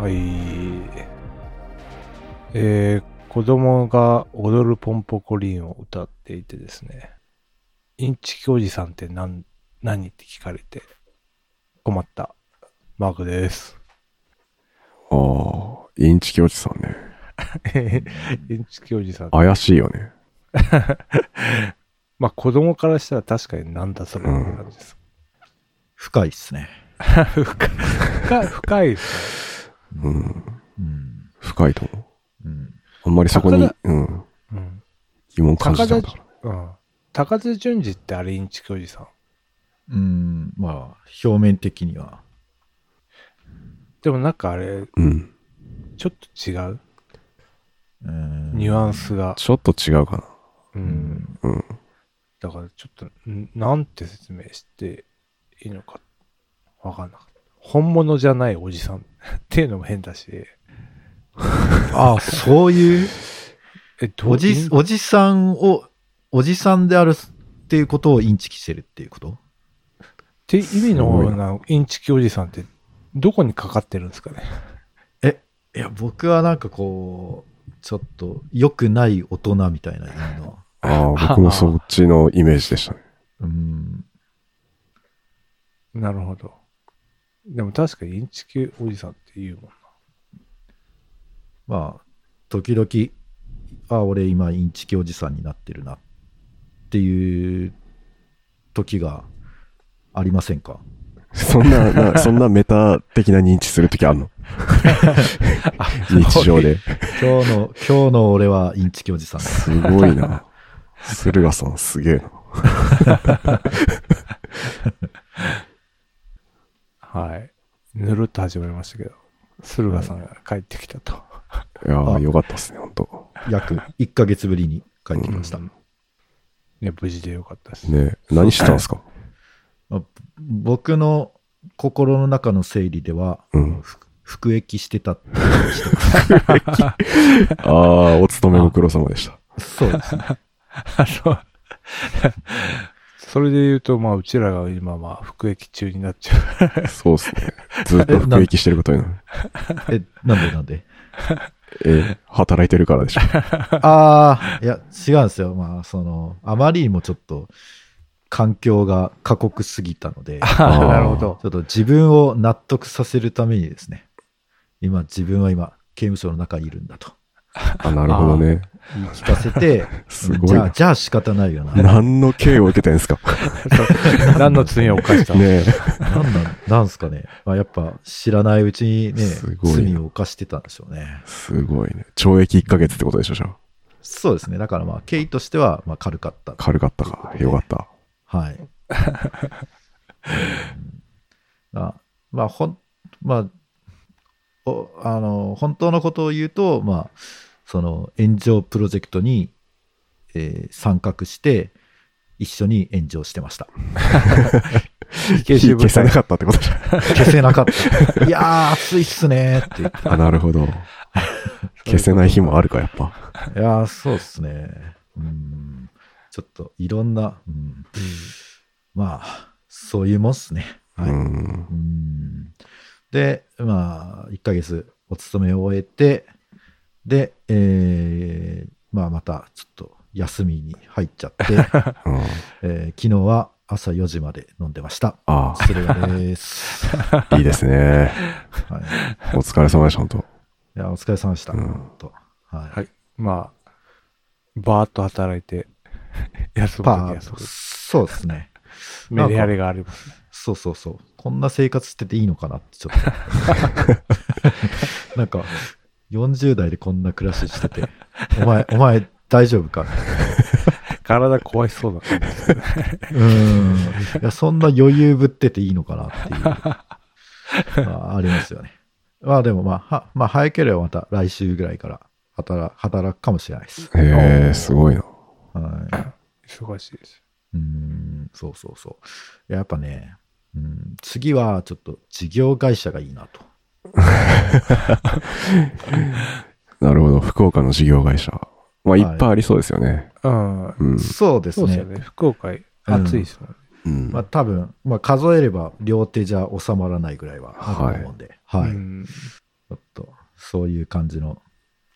はい。えー、子供が踊るポンポコリンを歌っていてですね、インチキおじさんって何、何って聞かれて困ったマークです。ああ、インチキおじさんね。インチキおじさん。怪しいよね。まあ子供からしたら確かになんだそれって感じです。深いっすね。深い、深い、深いですうん。うん。深いと思う。うん。あんまりそこにうん、ね。うん。疑問感じたんだから。うん。高津淳二ってあれインチキおじさん？うん。まあ、表面的には。でもなんかあれ、うん。ちょっと違う？うんニュアンスが。ちょっと違うかな。う。うんん。うん。だからちょっと、んなんて説明していいのかわかんなかった。本物じゃないおじさん っていうのも変だし、あ あ、そういう、え、どおじおじさんを、おじさんであるっていうことをインチキしてるっていうこと？って意味すごいのなインチキおじさんってどこにかかってるんですかね？え、いや、僕はなんかこう、ちょっと良くない大人みたいな意味の。ああ、僕もそっちのイメージでしたね。うん。なるほど。でも確かにインチキおじさんって言うもんな。まあ、時々、あ、俺今インチキおじさんになってるなっていう時がありませんか？そんな、なそんなメタ的な認知するときあんの？日常で。今日の、今日の俺はインチキおじさん。すごいな。駿河さんすげえな。はい。ぬるっと始まりましたけど、駿河さんが帰ってきたと。いやー、あよかったっすね、本当約1ヶ月ぶりに帰ってきました。うんね、無事でよかったです。ね何してたんですか？まあ僕の心の中の整理では、うん。ふ服役してたって話してます。ああ、お勤めご苦労様でした。そうですね。あの、それで言うと、まあ、うちらが今、まあ、服役中になっちゃう。そうですね。ずっと服役してることになる。え、なんでなんで？え、働いてるからでしょ。ああ、いや、違うんですよ。まあ、その、あまりにもちょっと、環境が過酷すぎたので、ち ああ、なるほど。ょっと自分を納得させるためにですね、今、自分は今、刑務所の中にいるんだとあ、なるほどね。言い聞かせて、すごいなじゃあ、じゃあ仕方ないよな。何の刑を受けてんすか？何の罪を犯した？のねなんなん、なんすかね。まあ、やっぱ、知らないうちにね、すごいな罪を犯してたんでしょうね。すごいね。懲役1ヶ月ってことでしょ、じゃあ。そうですね。だからまあ、経緯としては、まあ、軽かった。軽かったか。よかった。はい。あまあ、ほん、まあ、おあの、本当のことを言うと、まあ、その、炎上プロジェクトに、えー参画して、一緒に炎上してました。消せなかったってことじゃん。消せなかった。いやー、熱いっすねーって言って。あ、なるほど。消せない日もあるか、やっぱ。いやー、そうっすね。うん。ちょっと、いろんな、うん、まあ、そういうもんっすね。はい。うん。うんで、まあ、1ヶ月お勤めを終えて、で、えーまあ、またちょっと休みに入っちゃって、うんえー昨日は朝4時まで飲んでました。あそれがです。はあ、いいですね。い、お疲れ様でした、本当いや、お疲れ様でした。うん本当はい。はい。まあ、バーッと働いて、休むとき休む。そうですね。メリハリがあります。そうそうそう。こんな生活してていいのかなってちょっと。なんか、40代でこんな暮らししてて、お前、お前大丈夫か？体壊しそうだったんですけど。うん。いや、そんな余裕ぶってていいのかなっていう、まあ、ありますよね。まあでもまあ、はまあ、早ければまた来週ぐらいから働働くかもしれないです。へえ、すごいな。はい。忙しいです。うん、そうそうそう。やっぱね、うん、次はちょっと事業会社がいいなと。なるほど。福岡の事業会社。まあ、はいいっぱいありそうですよね。うん。うん。そうですね。そうですよね。福岡、暑いですもんね。うんまあ多分、まあ数えれば両手じゃ収まらないぐらいはあると思うんで、はい。うんちょっそういう感じの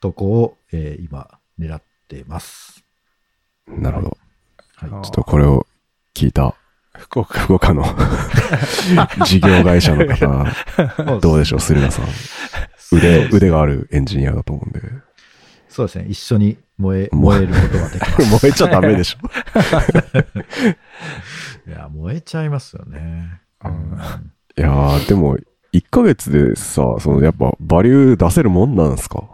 とこを、えー今狙ってます。なるほど。はい。あちょっとこれを聞いた福岡。福岡の 事業会社の方、どうでしょう、駿河さん。腕、腕があるエンジニアだと思うんで。そうですね。一緒に燃え、燃えることができます。燃えちゃダメでしょ。いや、燃えちゃいますよね。うんいやー、でも、1ヶ月でさ、そのやっぱバリュー出せるもんなんですか？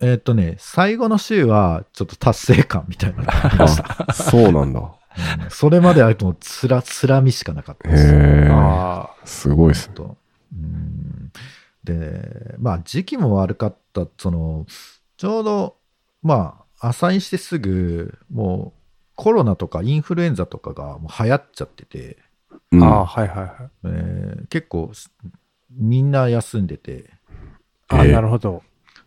えーっとね、最後の週は、ちょっと達成感みたいなのがありました。あ、そうなんだ。う んそれまではもうつら、つらみしかなかったへです。え、あすごいっすね。とうんで、まあ時期も悪かった、その、ちょうど、まあ、アサインしてすぐ、もうコロナとかインフルエンザとかがもう流行っちゃってて、うんあ、ああ、はいはいはい。えー結構みんな休んでて、あ、ええなるほど。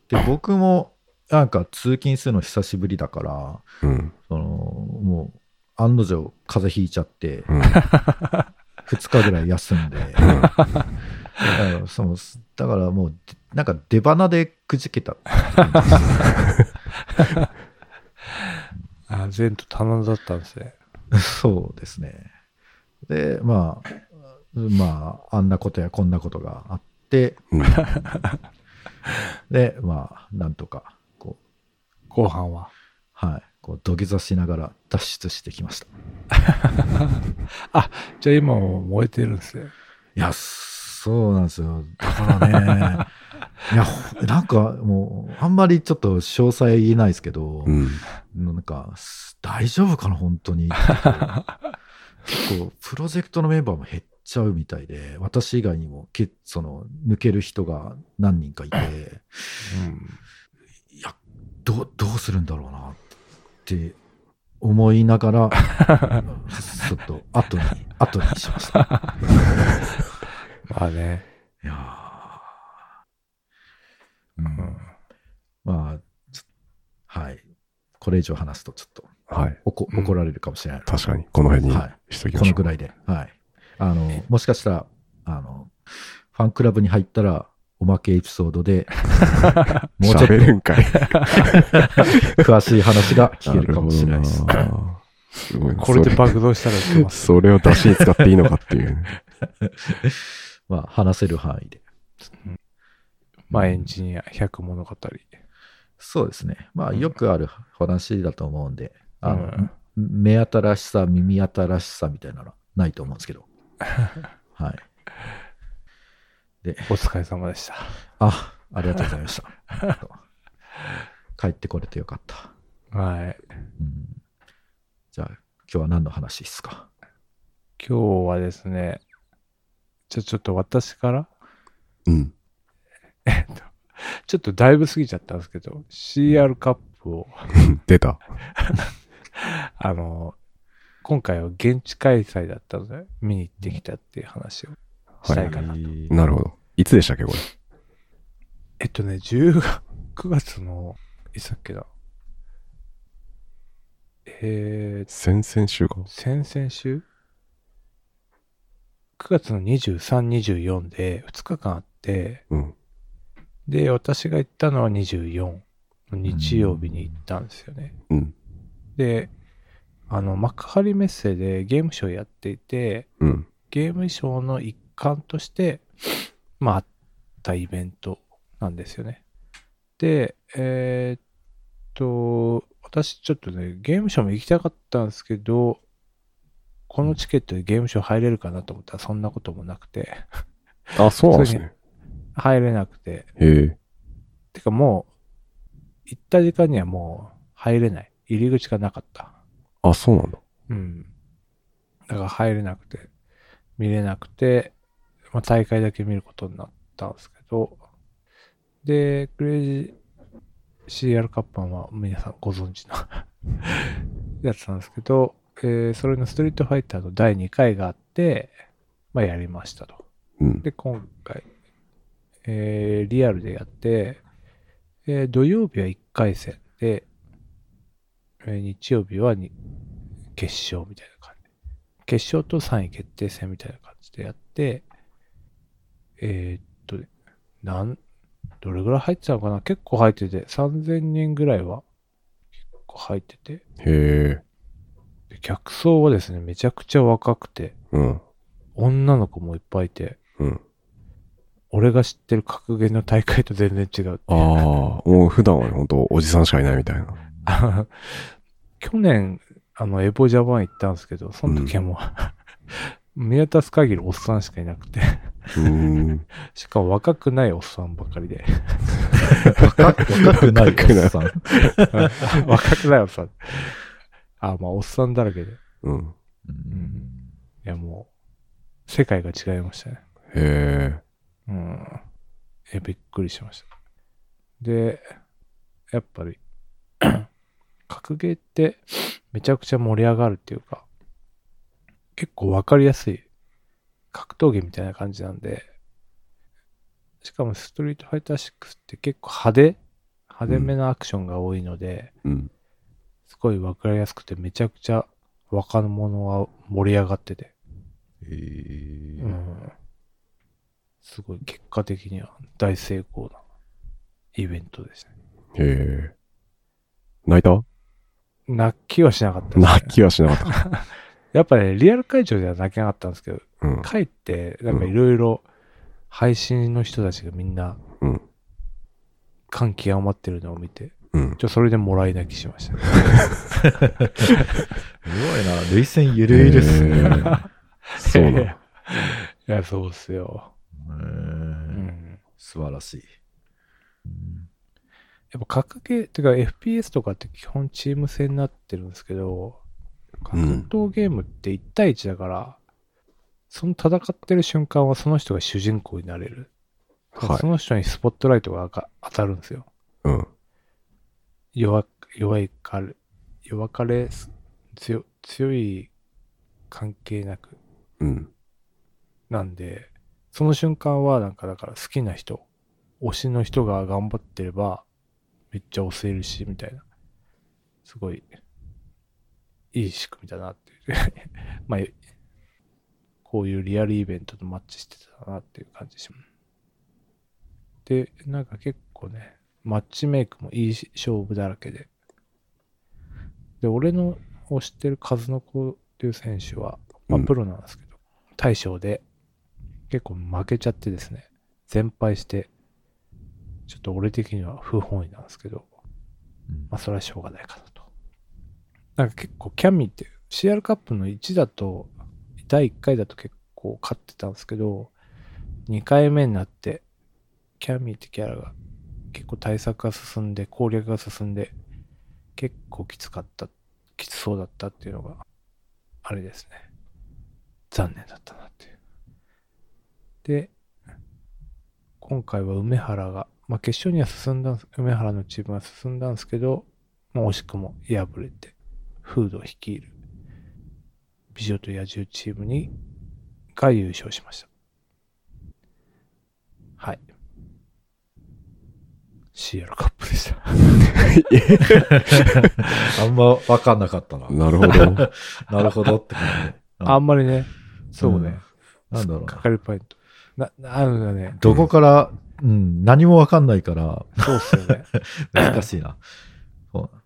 で、僕もなんか通勤するの久しぶりだから、うん。その、もう案の定風邪ひいちゃって、うん。2日ぐらい休んで、だからそのだからもう、なんか出花でくじけた。あ、全と頼んだったんですね。そうですね。で、まあ、まあ、あんなことやこんなことがあって、うんで、まあ、なんとか、こう、後半は。はい、こう土下座しながら脱出してきました。じゃあ今も燃えてるんですね。いや、そうなんですよ。だからね、いや、ほなんかもう、あんまりちょっと詳細言えないですけど、うん。なんか、す大丈夫かな、本当に。結構、プロジェクトのメンバーも減っちゃうみたいで、私以外にもけ、その、抜ける人が何人かいて、いや、どう、どうするんだろうなって思いながら、ちょっと、後に、後にしました。まあね。いやーうんうんまあ、はい。これ以上話すとちょっと、はい。怒られるかもしれない。確かに、この辺にはいしときましょう。このぐらいで。はい。あの、もしかしたら、あの、ファンクラブに入ったら、おまけエピソードで、もうちょっと喋るんかい。詳しい話が聞けるかもしれないです。すごいな。これでそ爆動したら。それを出しに使っていいのかっていうね。まあ、話せる範囲で。まあエンジニア100物語。そうですね。まあ、よくある話だと思うんで、あの、うん目新しさ、耳新しさみたいなのはないと思うんですけど。はい。お疲れ様でした。あ、ありがとうございました。帰ってこれてよかった。はい。うん、じゃあ、今日は何の話ですか？今日はですね、じゃあちょっと私から、うん。ちょっとだいぶ過ぎちゃったんですけど、CR カップを、出た。あの、今回は現地開催だったので、見に行ってきたっていう話をしたいかなと。なるほど。いつでしたっけ、これ？えっとね、10月、9月の、いつだっけだ？えー、先々週か。先々週 ?9 月の23、24で2日間あって、うん、で、私が行ったのは24の日曜日に行ったんですよね。うん、で、あの、幕張メッセでゲームショーやっていて、うん、ゲームショーの1間として、まあ、あったイベントなんですよね。で、えー、っと、私ちょっとね、ゲームショーも行きたかったんですけど、このチケットでゲームショー入れるかなと思ったら、そんなこともなくてあ、そうなんですね。入れなくて。へえ。てかもう、行った時間にはもう入れない。入り口がなかった。あ、そうなんだ。うん。だから入れなくて、見れなくて、まあ、大会だけ見ることになったんですけど、で、クレイジー CR カッパンは皆さんご存知の やつなんですけど、えーそれのストリートファイターの第2回があって、まあやりましたと。うん。で、今回、えーリアルでやって、えー土曜日は1回戦で、えー日曜日はに決勝みたいな感じ。決勝と3位決定戦みたいな感じでやって、えーっとね、なん、どれぐらい入ってたのかな？結構入ってて、3000人ぐらいは結構入ってて。へえ。で客層はですね、めちゃくちゃ若くて、うん。女の子もいっぱいいて、うん。俺が知ってる格ゲーの大会と全然違う。ああ、もう普段は本当おじさんしかいないみたいな。去年、あの、エボジャパン行ったんですけど、その時はもう、見渡す限りおっさんしかいなくて。しかも若くないおっさんばかりで、若く若くないおっさん。若くないおっさん。あ、まあ、おっさんだらけで。うん。うんいや、もう、世界が違いましたね。へえ。うん。え、びっくりしました。で、やっぱり、格ゲーってめちゃくちゃ盛り上がるっていうか、結構わかりやすい格闘技みたいな感じなんで、しかもストリートファイター6って結構派手派手めなアクションが多いので、うん。すごいわかりやすくてめちゃくちゃ若者は盛り上がってて、へえうんすごい結果的には大成功なイベントですね。へえ。泣いた？泣きはしなかったね泣きはしなかった。やっぱね、リアル会場では泣けなかったんですけど、うん。帰って、なんかいろいろ配信の人たちがみんなうん。感極まってるのを見て、うん。ちょ、それでもらい泣きしました。すごいな。涙腺ゆるゆるっすね。そうなの。いや、そうっすよ。へーうん。素晴らしい。やっぱ格ゲー、てか FPS とかって基本チーム戦になってるんですけど、格闘ゲームって1対1だから、その戦ってる瞬間はその人が主人公になれる。はいその人にスポットライトが当たるんですよ。うん。弱、弱いかれ、弱かれ、強、強い関係なく。うん。なんで、その瞬間はなんかだから好きな人、推しの人が頑張ってれば、めっちゃ押せるし、みたいな。すごい、いい仕組みだなっていう。まあ、こういうリアルイベントとマッチしてたなっていう感じします。で、なんか結構ね、マッチメイクもいい勝負だらけで。で、俺の推してる数の子っていう選手は、まあうんプロなんですけど、大将で結構負けちゃってですね、全敗して、ちょっと俺的には不本意なんですけど、うんまあそれはしょうがないかなと。なんか結構キャミーって CR カップの1だと、第1回だと結構勝ってたんですけど、2回目になって、キャミーってキャラが結構対策が進んで、攻略が進んで、結構きつかった、きつそうだったっていうのが、あれですね。残念だったなっていう。で、今回は梅原が、まあ決勝には進んだん、梅原のチームは進んだんですけど、まあ惜しくも敗れて、フードを率いる美女と野獣チームに、が優勝しました。はい。CR カップでした。あんまわかんなかったな。なるほど。なるほどって感じ。あんまりね、そうね。なんだろうな。かかりポイント。な、なあのね、どこから、うん、何もわかんないから、そうっすよね。難しいな。そう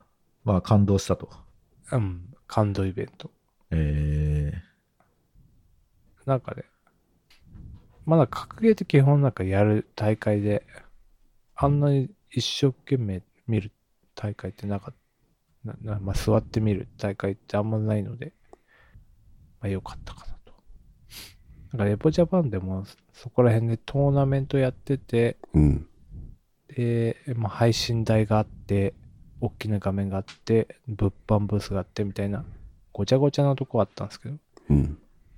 まあ、感動したと。うん、感動イベント。えなんかね、まだ格ゲーって基本なんかやる大会で、あんなに一生懸命見る大会ってなかった。ななまあ、座って見る大会ってあんまないので、まあ良かったかなと。なんかレポジャパンでもそこら辺でトーナメントやってて、うん。で、まあ、配信台があって、大きな画面があって、物販ブースがあってみたいな、ごちゃごちゃなとこあったんですけど、うん。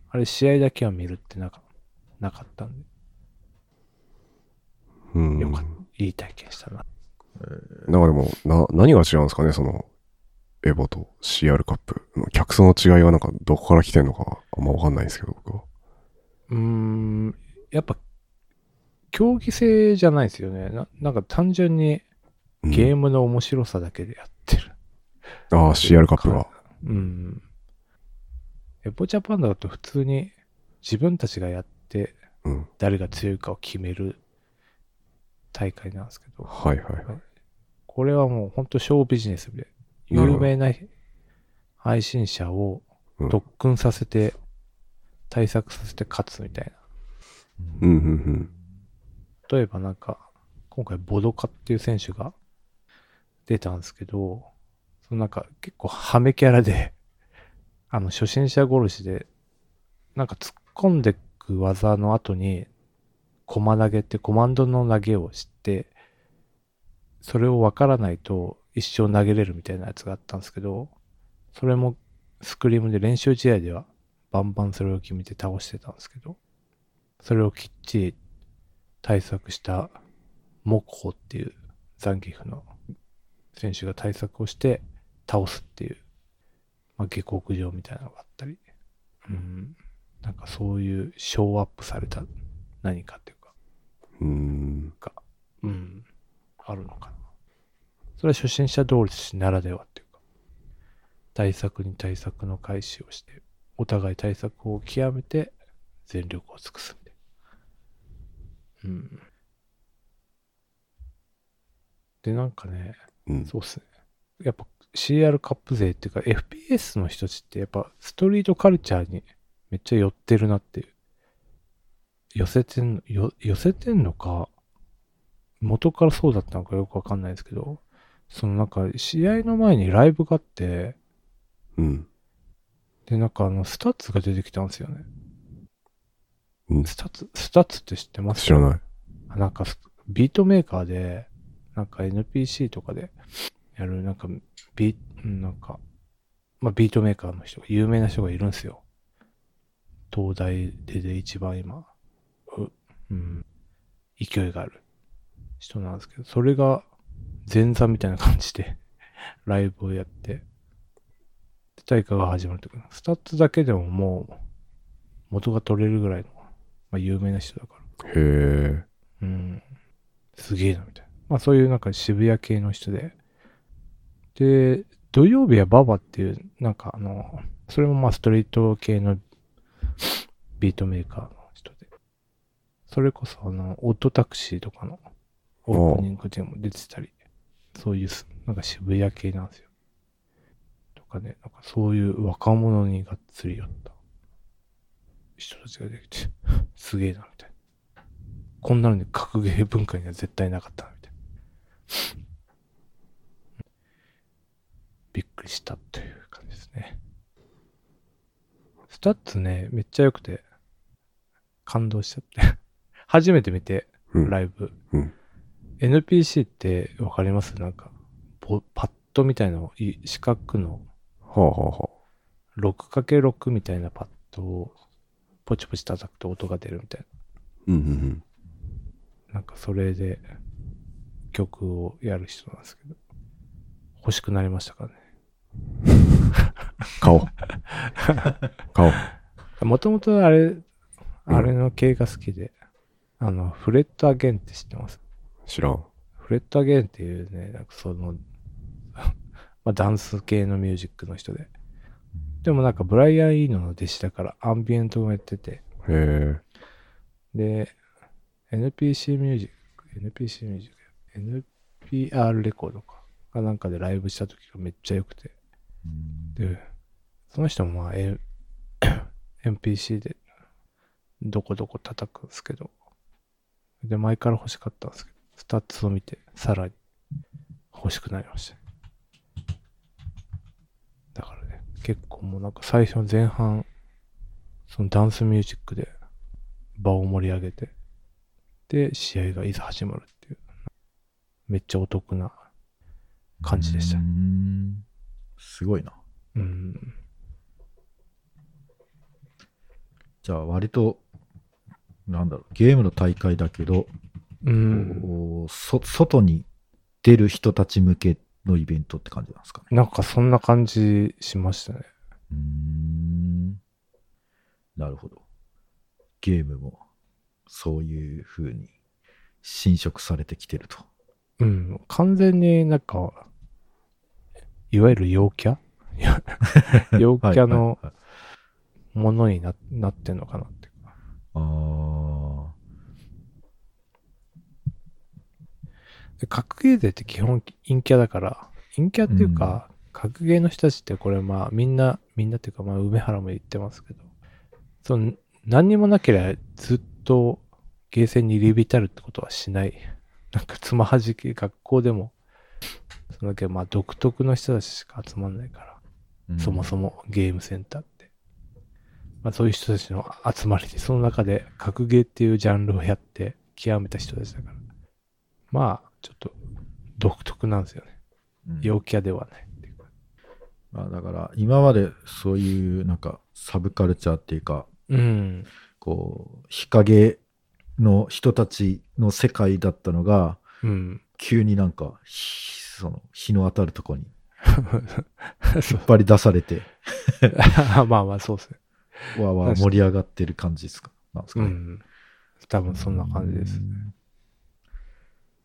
あれ試合だけは見るってなかなかったんで、うん。よかった。いい体験したな。なんかでも、な、何が違うんですかね、その、エボと CR カップの客層の違いはなんかどこから来てんのかあんまわかんないんですけど、僕は。うーん、やっぱ、競技性じゃないですよね。ななんか単純にうんゲームの面白さだけでやってる。ああ、CR カップは。うん。エポジャパンだと普通に自分たちがやってうん。誰が強いかを決める大会なんですけど、はいはいはい。これはもう本当小ビジネスで、有名な配信者をうん特訓させて、対策させて勝つみたいうんうんうん。な。例えばなんか、今回ボドカっていう選手が出たんですけど、そのなんか結構ハメキャラで、あの初心者殺しで、なんか突っ込んでく技の後に、コマ投げってコマンドの投げを知って、それをわからないと一生投げれるみたいなやつがあったんですけど、それもスクリームで練習試合ではバンバンそれを決めて倒してたんですけど、それをきっちり対策したモコっていうザンギフの選手が対策をして倒すっていう、まあ、下克上みたいなのがあったり、うん、なんかそういうショーアップされた何かっていうか、うーん。が、うん、あるのかな。それは初心者同士ならではっていうか、対策に対策の開始をして、お互い対策を極めて全力を尽くすみたいな。うん。で、なんかね、うん。そうっすね。やっぱ CR カップ勢っていうか FPS の人たちってやっぱストリートカルチャーにめっちゃ寄ってるなっていう。寄せてんの、よ寄せてんのか、元からそうだったのかよくわかんないですけど、そのなんか試合の前にライブがあって、うん。でなんかあの STUTS が出てきたんですよね。うん STUTS、STUTS って知ってます？知らない。あなんかス、ビートメーカーで、なんか MPC とかでやる、なんか、ビうんなんか、まあ、ビートメーカーの人が、有名な人がいるんですよ。東大でで一番今、う、うん、勢いがある人なんですけど、それが前座みたいな感じで、ライブをやって、で大会が始まるとき STUTS だけでももう、元が取れるぐらいの、まあ、有名な人だから。へえ。うん。すげえな、みたいな。まあそういうなんか渋谷系の人で。で、土曜日はババっていう、なんかあの、それもまあストリート系のビートメーカーの人で。それこそあの、オートタクシーとかのオープニングでも出てたり、そういう、なんか渋谷系なんですよ。とかね、なんかそういう若者にがっつり寄った人たちができて、すげえな、みたいな。こんなのに格ゲー文化には絶対なかった、びっくりしたという感じですね。 STUTS ね、めっちゃ良くて、感動しちゃって。初めて見て、うん。ライブ。うん NPC ってわかります？なんか、ポパッドみたいな四角のはあはあは 6×6 みたいなパッドをポチポチ叩くと音が出るみたいな。うんうんうん。なんかそれで曲をやる人なんですけど、欲しくなりましたからね。顔。顔。もともとあれ、あれの系が好きで、あの、フレットアゲンって知ってます？知らん。フレットアゲンっていうね、なんかその、まあダンス系のミュージックの人で。でもなんかブライアン・イーノの弟子だからアンビエントもやってて、へえ。で、 MPC ミュージック、 MPC ミュージック、NPR レコードか、かなんかでライブした時がめっちゃ良くて、で、その人もまあ、A、NPC でどこどこ叩くんですけど、で、前から欲しかったんですけど、 STUTS を見て、さらに欲しくなりました。だからね、結構もうなんか最初の前半、そのダンスミュージックで場を盛り上げて、で、試合がいざ始まるめっちゃお得な感じでしたすごいな。うん。じゃあ割と、なんだろう、ゲームの大会だけど、うん。そ外に出る人たち向けのイベントって感じなんですかね。なんかそんな感じしましたね。うーん。なるほど。ゲームもそういう風に侵食されてきてると。うん。完全になんか、いわゆる陽キャ？陽キャのはいはいはいものにななってんのかなって。あーで格ゲー勢って基本陰キャだから、陰キャっていうか、格ゲーの人たちってこれまあみんな、みんなっていうかまあ梅原も言ってますけど、その何にもなければずっとゲーセンに入り浸るってことはしない。なんかつまはじき、学校でも、そのだけまあ独特の人たちしか集まんないから、そもそもゲームセンターって。まあそういう人たちの集まりで、その中で格ゲーっていうジャンルをやって極めた人たちだから。まあ、ちょっと独特なんですよね。うん陽キャではないっていうか。まあ、だから今までそういうなんかサブカルチャーっていうかうん。こう日陰の人たちの世界だったのがうん。急になんかひその日の当たるとこに そ引っ張り出されてう まあまあ、そうですね。わーわ盛り上がってる感じですか？なんですかね、うん。多分そんな感じです。うん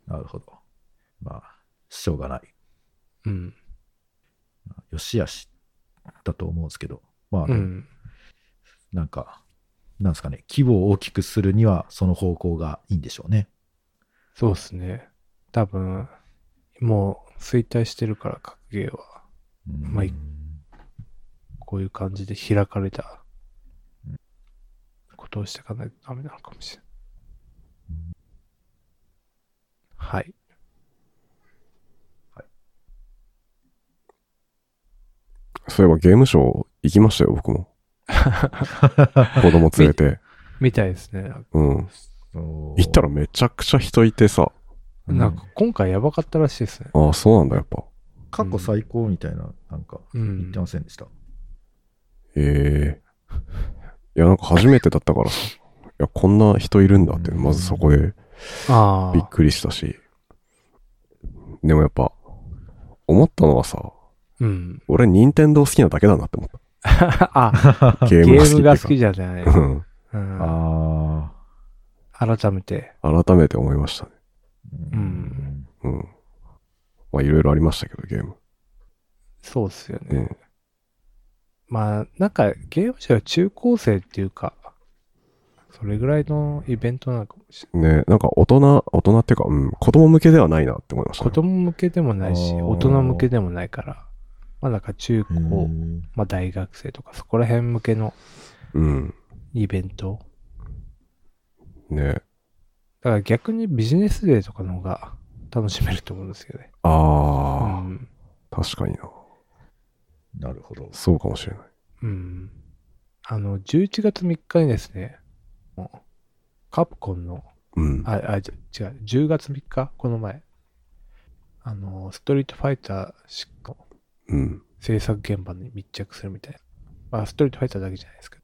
なるほどまあしょうがないうん。よしあしだと思うんですけどまあ、うん。なんかなんですかね規模を大きくするにはその方向がいいんでしょうねそうですね。多分、もう衰退してるから、格ゲーは。まあいこういう感じで開かれたことをしていかないとダメなのかもしれない。はい。そういえばゲームショー行きましたよ、僕も。子供連れて。みたいですね。うん。行行ったらめちゃくちゃ人いてさ。なんか今回やばかったらしいですね。ああ、そうなんだ、やっぱ。過去最高みたいな、なんかうん言って。ませんでした？ええいや、なんか初めてだったからさ。いや、こんな人いるんだって、まずそこでああ。びっくりしたし。でもやっぱ、思ったのはさ、うん。俺、任天堂好きなだけだなって思っ あ、た。ゲーゲムが好きじゃない。うん。うんあ改めて。改めて思いましたね。あ。うんうん。まあ、いろいろありましたけど、ゲーム。そうっすよね。うん。まあ、なんかゲームショーは中高生っていうか、それぐらいのイベントなのかもしれない。ねなんか大人、大人っていうか、うん、子供向けではないなって思いました、子ね。供向けでもないし、あー大人向けでもないから、まあなんか中高、うんまあ大学生とかそこら辺向けのうん。イベント。ねだから逆にビジネスデーとかの方が楽しめると思うんですよね。うああ、ん。確かにな。なるほど。そうかもしれない。うん。あの、11月3日にですね、カプコンのうん。あ、あ、じゃ違う、10月3日、この前。あの、ストリートファイターのうん。制作現場に密着するみたいな。まあ、ストリートファイターだけじゃないですけど。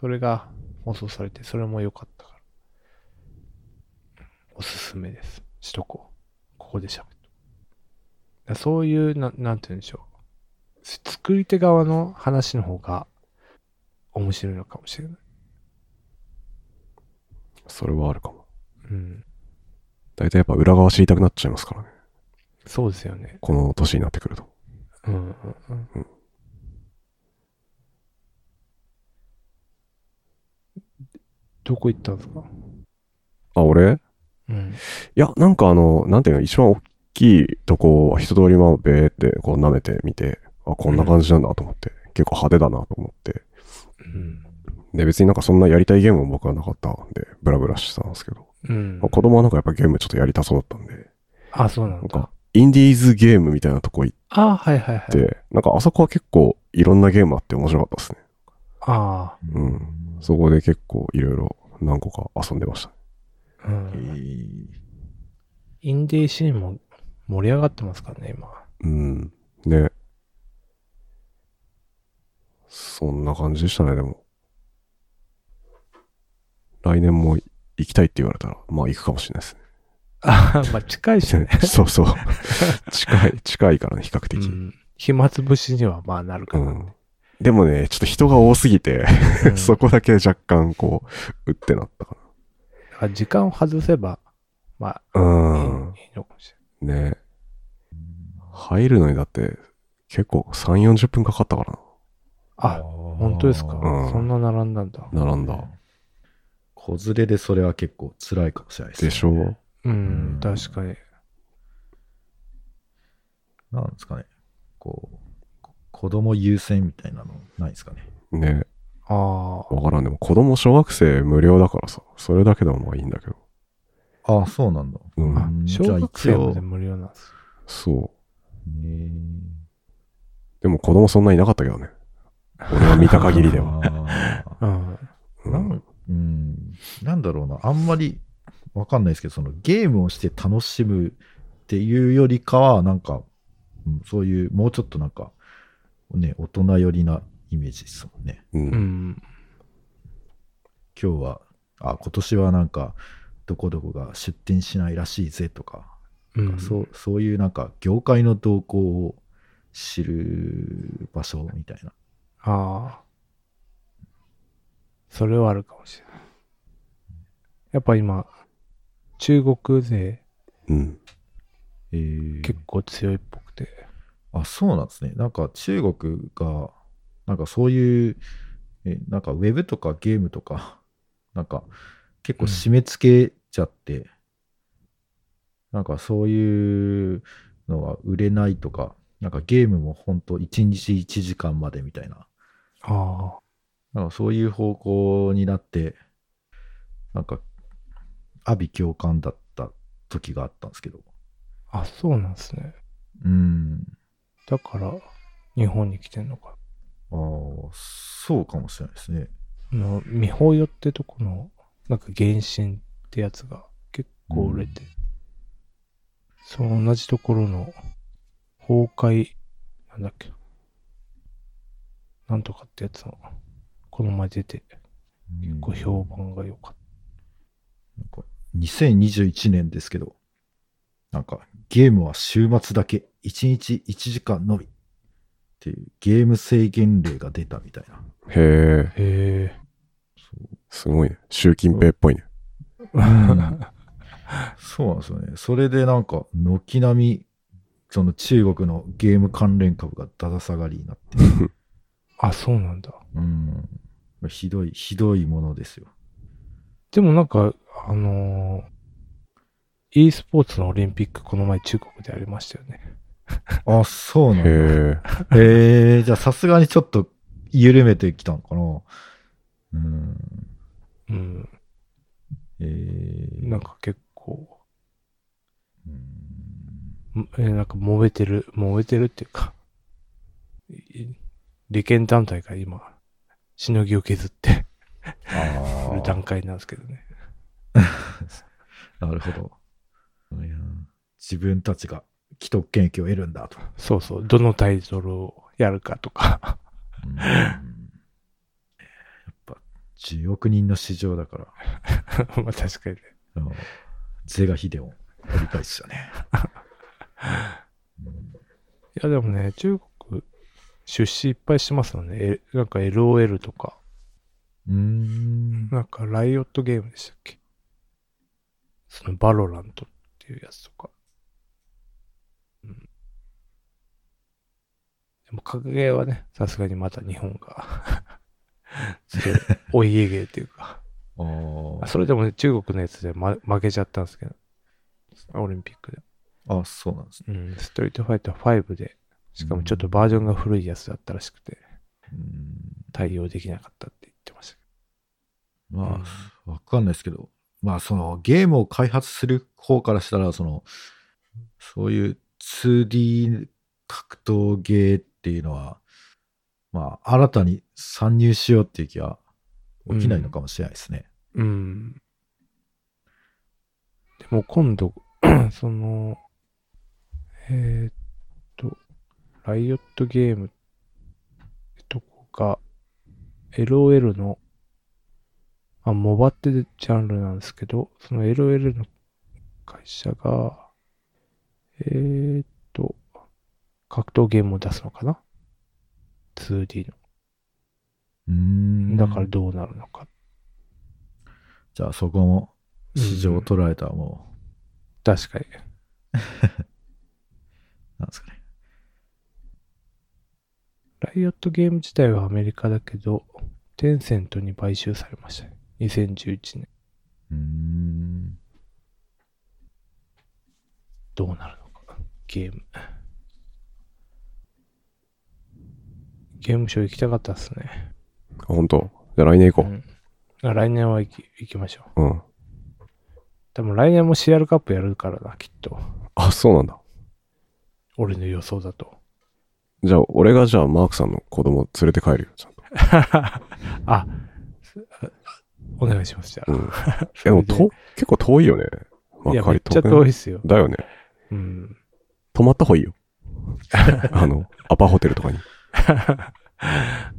それが放送されて、それも良かったから。おすすめです。しとこう。ここで喋ると。そういう、ななんて言うんでしょう。作り手側の話の方が面白いのかもしれない。それはあるかも。うん。大体やっぱ裏側知りたくなっちゃいますからね。そうですよね。この年になってくると。うんうんうんうんどこ行ったんですか？あ、俺？うん。いや、なんかあの、なんていうの、一番大きいとこを一通りまあ、べーってこう舐めてみて、あ、こんな感じなんだと思って、結構派手だなと思って。うん。で、別になんかそんなやりたいゲームも僕はなかったんで、ブラブラしてたんですけど、うんまあ、。子供はなんかやっぱゲームちょっとやりたそうだったんで、あ、そうなだなんんか。、インディーズゲームみたいなとこ行っあはいはいはい。て、なんかあそこは結構いろんなゲームあって面白かったですね。あうんそこで結構いろいろ何個か遊んでました。あ、うえん。ーインディーシーンも盛り上がってますからね、今。うん。ね。そんな感じでしたね、でも。来年も行きたいって言われたら、まあ行くかもしれないですね。あまあ近いしね。そうそう。近い、近いからね、比較う的。ん。暇つぶしにはまあなるかな。うん。でもね、ちょっと人が多すぎて、うん そこだけ若干こう、うってなったかだから時間を外せば、まあ、な。いい,、うん。いいのかもしれない。ね入るのにだって、結構3、40分かかったからあ、本当ですか？うんそんな並んだんだ。な。並んだ。子連れでそれは結構辛いかもしれないですね。でしょう。うんうん、確かに。なんですかね。こう、こ子供優先みたいなのないですかね。ね。ああ。わからん。でも子供小学生無料だからさ。それだけでもまあいいんだけど。ああ、そうなんだ。うん。小学生までじゃあ無料なんです。そう。へーでも子供そんなにいなかったけどね。俺が見た限りでは。あ うん。なんんうん、なんだろうな、あんまりわかんないですけど、そのゲームをして楽しむっていうよりかは、なんか、うんそういう、もうちょっとなんか、ね、大人寄りなイメージですもんね。う。うんん。今日は、あ、今年はなんか、どこどこが出店しないらしいぜとか、うん。そうそういうなんか、業界の動向を知る場所みたいな。ああ。それはあるかもしれない。やっぱ今、中国勢うん。えー結構強いっぽくて。あ、そうなんですね。なんか中国が、なんかそういう、えなんかウェブとかゲームとか、なんか結構締め付けちゃって、なんかそういうのが売れないとか、なんかゲームも本当1日1時間までみたいな、あなんかそういう方向になって、なんか、阿鼻共感だった時があったんですけど、あ。あ、そうなんですね。うん。だから、日本に来てんのか。ああ、そうかもしれないですね。あの、ミホヨってとこの、なんか原神ってやつが結構売れて、その同じところの崩壊、なんだっけ、なんとかってやつの、この前出て、結構評判が良かっなんか2021年ですけど、なんかゲームは週末だけ1日1時間のみっていうゲーム制限令が出たみたいな。へえ、た。へえ。すごいね。習近平っぽいね。そうなんですよね。それでなんか軒並みその中国のゲーム関連株がだだ下がりになって、あ、そうなんだ。うん。ひどい、ひどいものですよ。でもなんか、あのー e スポーツのオリンピックこの前中国でありましたよね。あ、そうなんだ。へえ。じゃあさすがにちょっと緩めてきたのかな。うん。うん。えー、なんか結構、うんんえーなんか揉めてる、揉めてるっていうか、い利権団体が今、しのぎを削って段階なんですけどね。なるほど。自分たちが既得権益を得るんだと。そうそう、どのタイトルをやるかとか。うんやっぱ10億人の市場だから、まあ確かにね。是が非でも、取り返すよね。うんいやでもね、中国、出資いっぱいしてますよね。えなんか LOL とか、うーん。なんか Riot Game でしたっけ？その Valorant っていうやつとか。うん。でも格ゲーはね、さすがにまた日本が お家芸っていうか。それでもね、中国のやつで、ま、負けちゃったんですけど。オリンピックで。あ、そうなんですね。うん。ストリートファイター5で、しかもちょっとバージョンが古いやつだったらしくて、うん対応できなかったって言ってましたけまあ、わかんないですけど、まあ、そのゲームを開発する方からしたら、その、そういう 2D 格闘ゲーっていうのは、まあ、新たに参入しようっていう気は起きないのかもしれないですね。ど。うん。でも今度、その、えーっと、ライオットゲームってとこが、LOL の、あ、モバってジャンルなんですけど、その LOL の会社が、えーっと、格闘ゲームを出すのかな ?2D の。うーん。だからどうなるのか。じゃあそこも市場を捉えたらも確かに。う、なんですかね。ライオットゲーム自体はアメリカだけど、テンセントに買収されましたね。2011年。うーん。どうなるのか。ゲーム。ゲームショー行きたかったっすね。あ本当じゃあ来年行こうん。あ来年は行き行きましょう。う。うん。多分来年も CR カップやるからな、きっと。あ、そうなんだ。俺の予想だと。じゃあ、俺がじゃあ、マークさんの子供連れて帰るよ、ちゃんと。あ、お願いします、じゃあ。うん。いや、でも、と、結構遠いよね。いや、幕張めっちゃ遠いっすよ。だよね。うん。泊まった方がいいよ。あの、アパホテルとかに。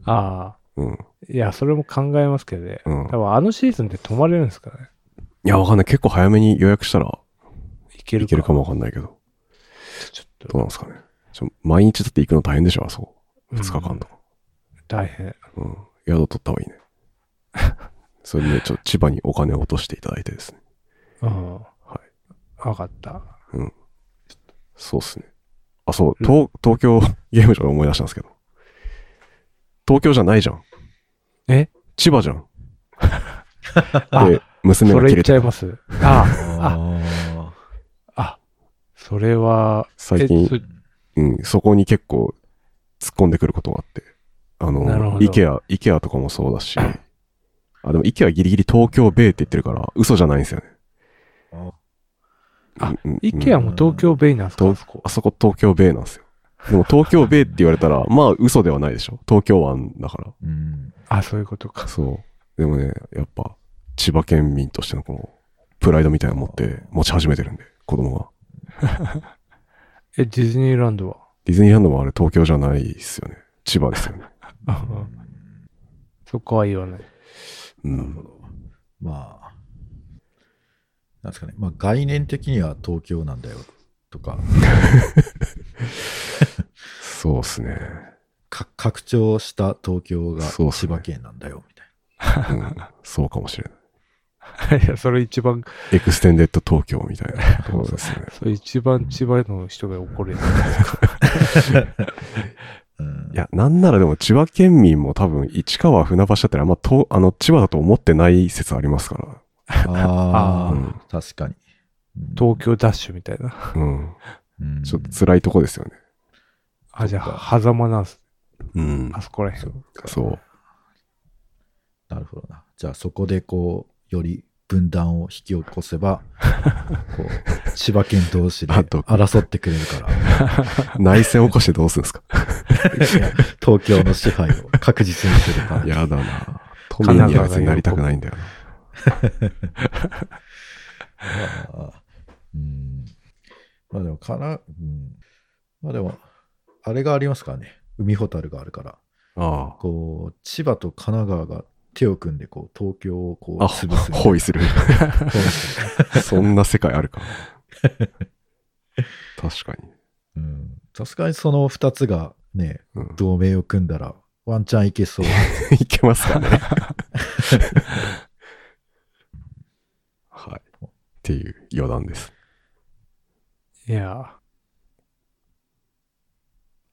ああ。うん。いや、それも考えますけどね。うん。多分あのシーズンで泊まれるんですかね。いや、わかんない。結構早めに予約したらいけるいけるかもわかんないけど。ちょっとどうなんですかね。ちょ毎日だって行くの大変でしょ、あそこ。二日間とか。大変。うん。宿取った方がいいね。それで、ちょっと千葉にお金を落としていただいてですね。うん。はい。わかった。そうっすね。あ、そう、東、東京 ゲームショーで思い出したんですけど。東京じゃないじゃん。え？千葉じゃん。あで、娘それ言っが切れてちゃいます。あああ、それは、最近うん、そこに結構突っ込んでくることがあって。あの、イケア、イケアとかもそうだし、あ、でもイケアギリギリ東京ベイって言ってるから、嘘じゃないんですよね。あイケアも東京ベイなんですか、うんあそこあそこ東京ベイなんですよ。でも東京ベイって言われたら、まあ嘘ではないでしょ。東京湾だから。うん。あ、そういうことか。そう。でもね、やっぱ、千葉県民としてのこの、プライドみたいなの持って、持ち始めてるんで、子供が。え、ディズニーランドは？ディズニーランドもあれ東京じゃないですよね。千葉ですよね。そこは言わない。うん。まあ、なんですかね。まあ概念的には東京なんだよとか、そうっすね。か拡張した東京が千葉県なんだよみたいうん。そうかもしれない。いや、それ一番、 extended 東京みたいなところですね。それ一番千葉の人が怒るやつ。な。うん、いや、なんならでも千葉県民も多分、市川船橋だったらあんまと、あの、千葉だと思ってない説ありますから。ああ、うん確かに。うん東京ダッシュみたいな。うん。うんちょっと辛いとこですよね。あ、じゃあ、狭間なんす。うんあ。そこら辺。そう。なるほどな。じゃあそこでこう、より分断を引き起こせば、こう、千葉県同士で争ってくれるから、内戦起こしてどうするんですか？東京の支配を確実にするから。やだな都民にはなりたくないんだよな。ま あうん。まあでも、かな、うん。まあでも、あれがありますからね。海ほたるがあるから。あこう、千葉と神奈川が手を組んで、こう、東京をこう、潰す。包囲する。そんな世界あるか。確かに。うん。さすがにその二つがね、うん、同盟を組んだら、ワンチャンいけそう。いけますかね。はい。っていう余談です。いや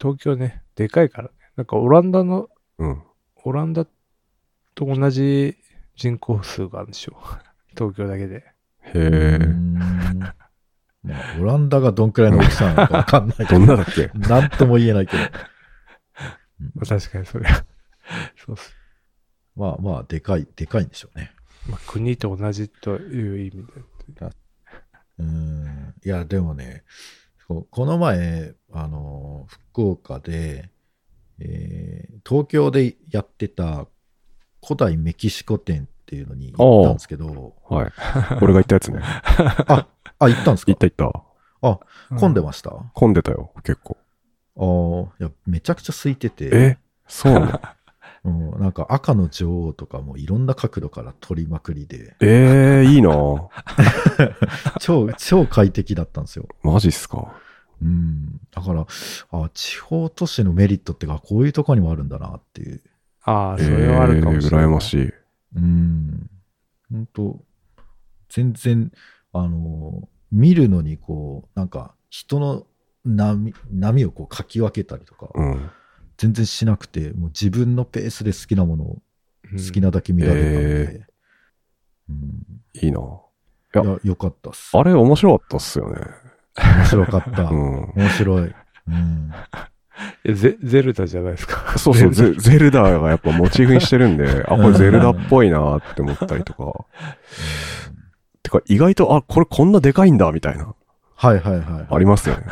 東京ね、でかいからね。なんかオランダの、うん。オランダと同じ人口数があるんでしょ。東京だけで。へうえ。んまあ、オランダがどんくらいの大きさなのかわかんないけど んなだっけ？なんとも言えないけど。まあ確かにそれは。そうっす。まあまあ、でかい、でかいんでしょうね。まあ、国と同じという意味で。うん。いや、でもね、ここの前、あの、福岡で、えー東京でやってた古代メキシコ店っていうのに行ったんですけど、はい。俺が言ったやつね。あ、あ、行ったんですか？行った行った。混んでました、混んでたよ、結構。ああ、いや、めちゃくちゃ空いてて、え？そうなの？うん、なんか赤の女王とかもいろんな角度から撮りまくりで、ええいいな超、超快適だったんですよ。マジっすか？うん。だから、あ地方都市のメリットってか、こういうとこにもあるんだなっていう。ああ、それはあるかもしれない。えー羨ましい。うん。本当全然、あの、見るのにこう、なんか人の波、波をこうかき分けたりとか、うん。全然しなくて、もう自分のペースで好きなものをうん好きなだけ見られるので、いいなうん、いや、よかったっす。あれ面白かったっすよね。面白かった。うん。面白い。うん。えゼゼルダじゃないですか。そうそう、ゼゼルダがやっぱモチーフにしてるんで、あ、これゼルダっぽいなって思ったりとか。てか、意外と、あ、これこんなでかいんだ、みたいな。はいはいはい。ありますよね。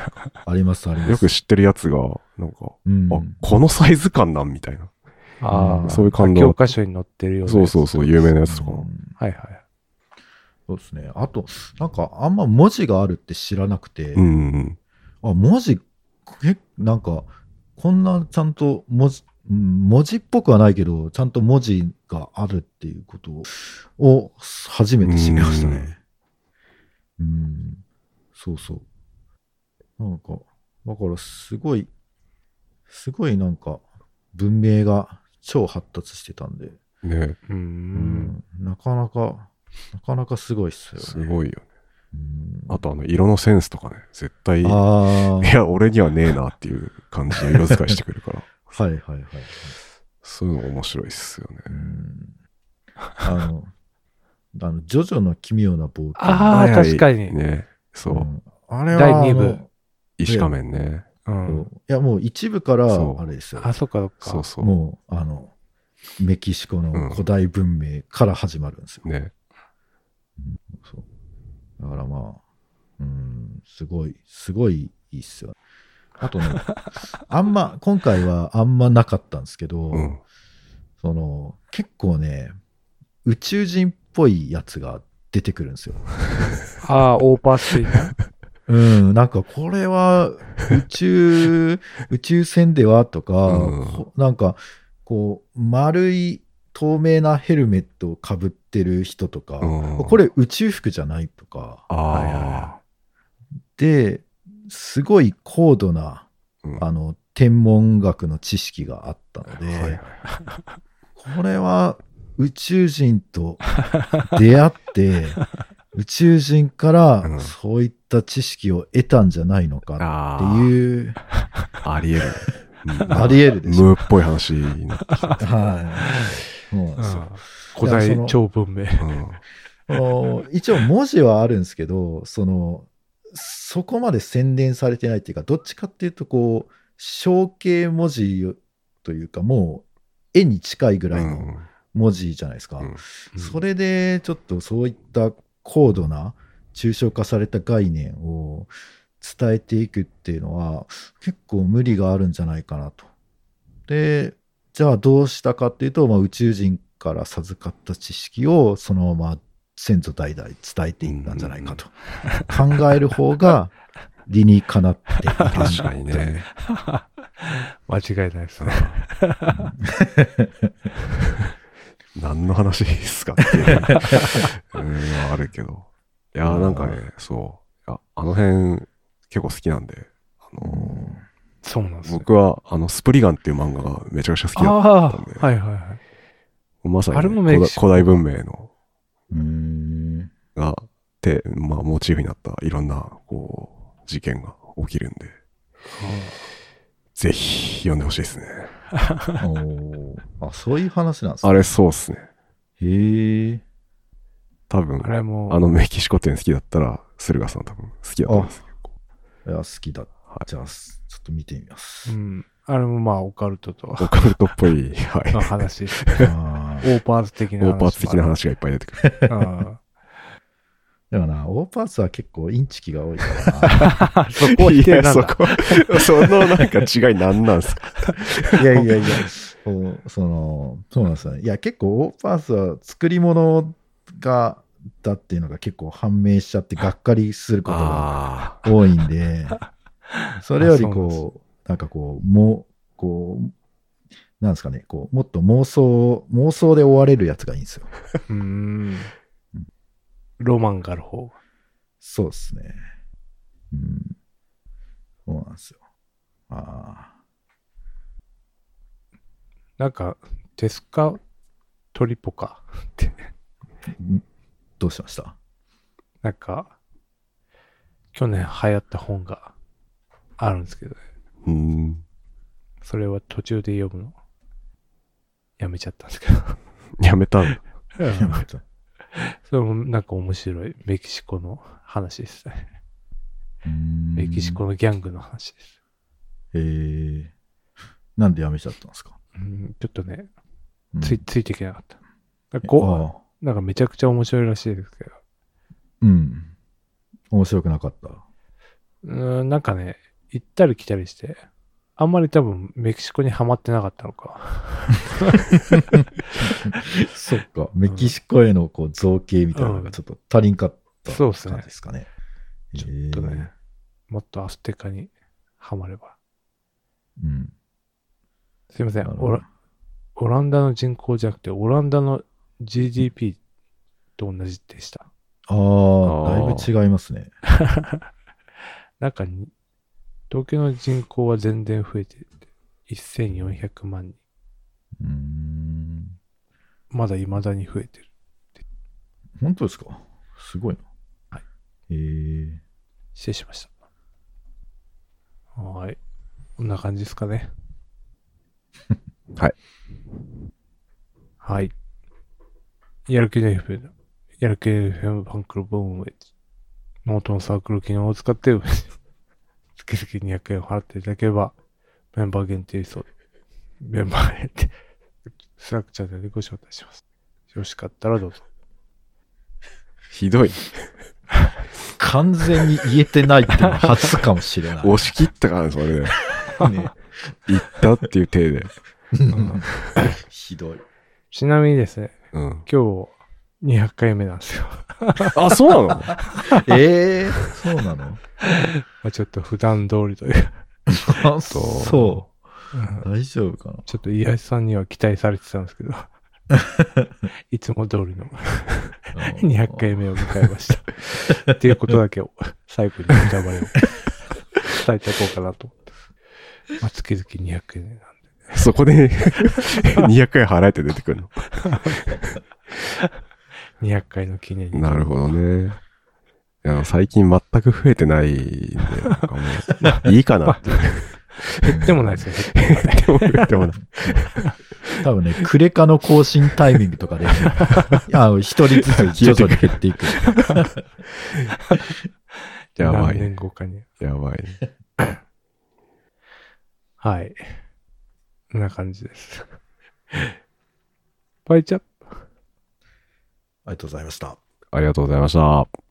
ありますあります。よく知ってるやつが、なんか、うん、あ、このサイズ感なんみたいな。ああ、そういう感動教科書に載ってるようなそうそうそう、有名なやつとかう。んはいはい。そうですね。あと、なんかあんま文字があるって知らなくて、うんうんあ、文字、え、なんか、こんなちゃんと文字、うん文字っぽくはないけど、ちゃんと文字があるっていうことを初めて知りましたね。うん。そうそう。なんか、だからすごい、すごいなんか、文明が超発達してたんで、うん。ねう。うんん、なかなか、なかなかすごいっすよね。すごいよね。うんあとあの、色のセンスとかね、絶対、いああ。や、俺にはねえなっていう感じの色使いしてくるから、はいはいはい。そういうの面白いっすよね。うんあの、あの、ジョジョの奇妙な冒険。ああ、確かに。ね。そうう。んあれは、第二部あの石仮面ね。うん。いや、もう一部からそ、うあれですよ。あ、そっかそっか。そうそう。もう、あの、メキシコの古代文明から始まるんですよ。ね。そうだからまあ、うん、すごい、すごいいいっすよ。あとね、あんま、今回はあんまなかったんですけど、うん。その、結構ね、宇宙人っぽいやつが出てくるんですよ。ああ、オーパースイな。うん、なんかこれは宇宙、宇宙船ではとか、うんこなんかこう、丸い透明なヘルメットをかぶってる人とか、うんこれ宇宙服じゃないとか、あで、すごい高度な、あ。うんあの、天文学の知識があったので、はいはいこれは宇宙人と 出会って、宇宙人からうんそういった知識を得たんじゃないのかってああ。いう、あり得る。うんあり得るでしょ。ムーっぽい話になってきた。はい。古代超文明。一応文字はあるんですけど、その、そこまで洗練されてないっていうか、どっちかっていうと、こう、象形文字というか、もう絵に近いぐらいの文字じゃないですか。うんそれでちょっとそういった高度な抽象化された概念を伝えていくっていうのは結構無理があるんじゃないかなと。で、じゃあどうしたかっていうと、まあ、宇宙人から授かった知識をそのまま先祖代々伝えていったんじゃないかと考える方が理にかなっている確かにね。間違いないですね。何の話ですかっていう。うん、あるけど。いやー、なんかね、そう。あの辺、結構好きなんで。あのそうなんですね。僕は、あの、スプリガンっていう漫画がめちゃくちゃ好きだったんで。、はいはいはい。まさにね、古代古代文明の、うーんが、で、まあ、モチーフになったいろんな、こう、事件が起きるんで、ぜひ、読んでほしいですね。あそういう話なんですね。あれ、そうっすね。へえ。多分あ、れも、あのメキシコ店好きだったら、駿河さん多分好きだと思います。いや、好きだ。はいじゃあ、すちょっと見てみます。うん。あれもまあ、オカルトとオカルトっぽい、はい。の話です。あーオーパーツ的な話。オーパーツ的な話がいっぱい出てくる。うん。でもな、オーパーツは結構インチキが多いから そこ否いや。そこ、そのなんか違い何なんすか？な。いやいやいや、その、そうなんですよね。いや、結構オーパーツは作り物が、だっていうのが結構判明しちゃってがっかりすることがあ多いんで、それよりこう、なんかこう、もう、こう、なんですかね、こう、もっと妄想、妄想で終われるやつがいいんですよ。うーん。ロマンがある方が。そうですね。うん。そうなんですよ。あなんか、テスカトリポカって、どうしました？なんか、去年流行った本があるんですけど、ーうん。それは途中で読むのやめちゃったんですけど。やめたんだ。それもなんか面白いメキシコの話ですね。メキシコのギャングの話です。へえなんで辞めちゃったんですか、うん、ちょっとね、うんつい、ついていけなかった。こう、なんかめちゃくちゃ面白いらしいですけど。うん。面白くなかった？うん、なんかね、行ったり来たりして、あんまり多分メキシコにはまってなかったのか。そっか。メキシコへのこう造形みたいなのがちょっと足りんかったそうですね感じですかね。ちょっとね、もっとアステカにはまれば。うん。すいませんオラ。オランダの人口じゃなくて、オランダの GDP と同じでした。ああ、あだいーぶ違いますね。なんかに、東京の人口は全然増えてて、1400万人。うーん。まだ未だに増えてる。本当ですか？すごいな。はい。へえ。失礼しました。はーい。こんな感じですかね。はい。はい。やる気の FM、やる気の FM ファンクルブ運営、ノートのサークル機能を使って、月々200円を払っていただければ、メンバー限定そう。メンバー限定、 Slack チャンネルでご招待します。よろしかったらどうぞ。ひどい。完全に言えてないってのは初かもしれない。押し切ったからね、それで。ね、言ったっていう体で。ひどい。ちなみにですね、うん。今日200回目なんですよ。あ、そうなの？ええそうなの？まあちょっと普段通りという。あそう。うん大丈夫かな？ちょっと岩井さんには期待されてたんですけど、いつも通りの200回目を迎えました。っていうことだけを最後に歌まれを伝えていこうかなと思って。まあ、月々200円なんで。そこで 200回払えて出てくるの？200回の記念に。なるほどね。いや、最近全く増えてないんで、なんかもう、いいかなって。減ってもないですよ、減ってもない。でもない多分ね、クレカの更新タイミングとかで、あの一人ずつ徐々に減っていく。やばい何年後かに。やばいね。はい。こんな感じです。バイチャありがとうございました。ありがとうございました。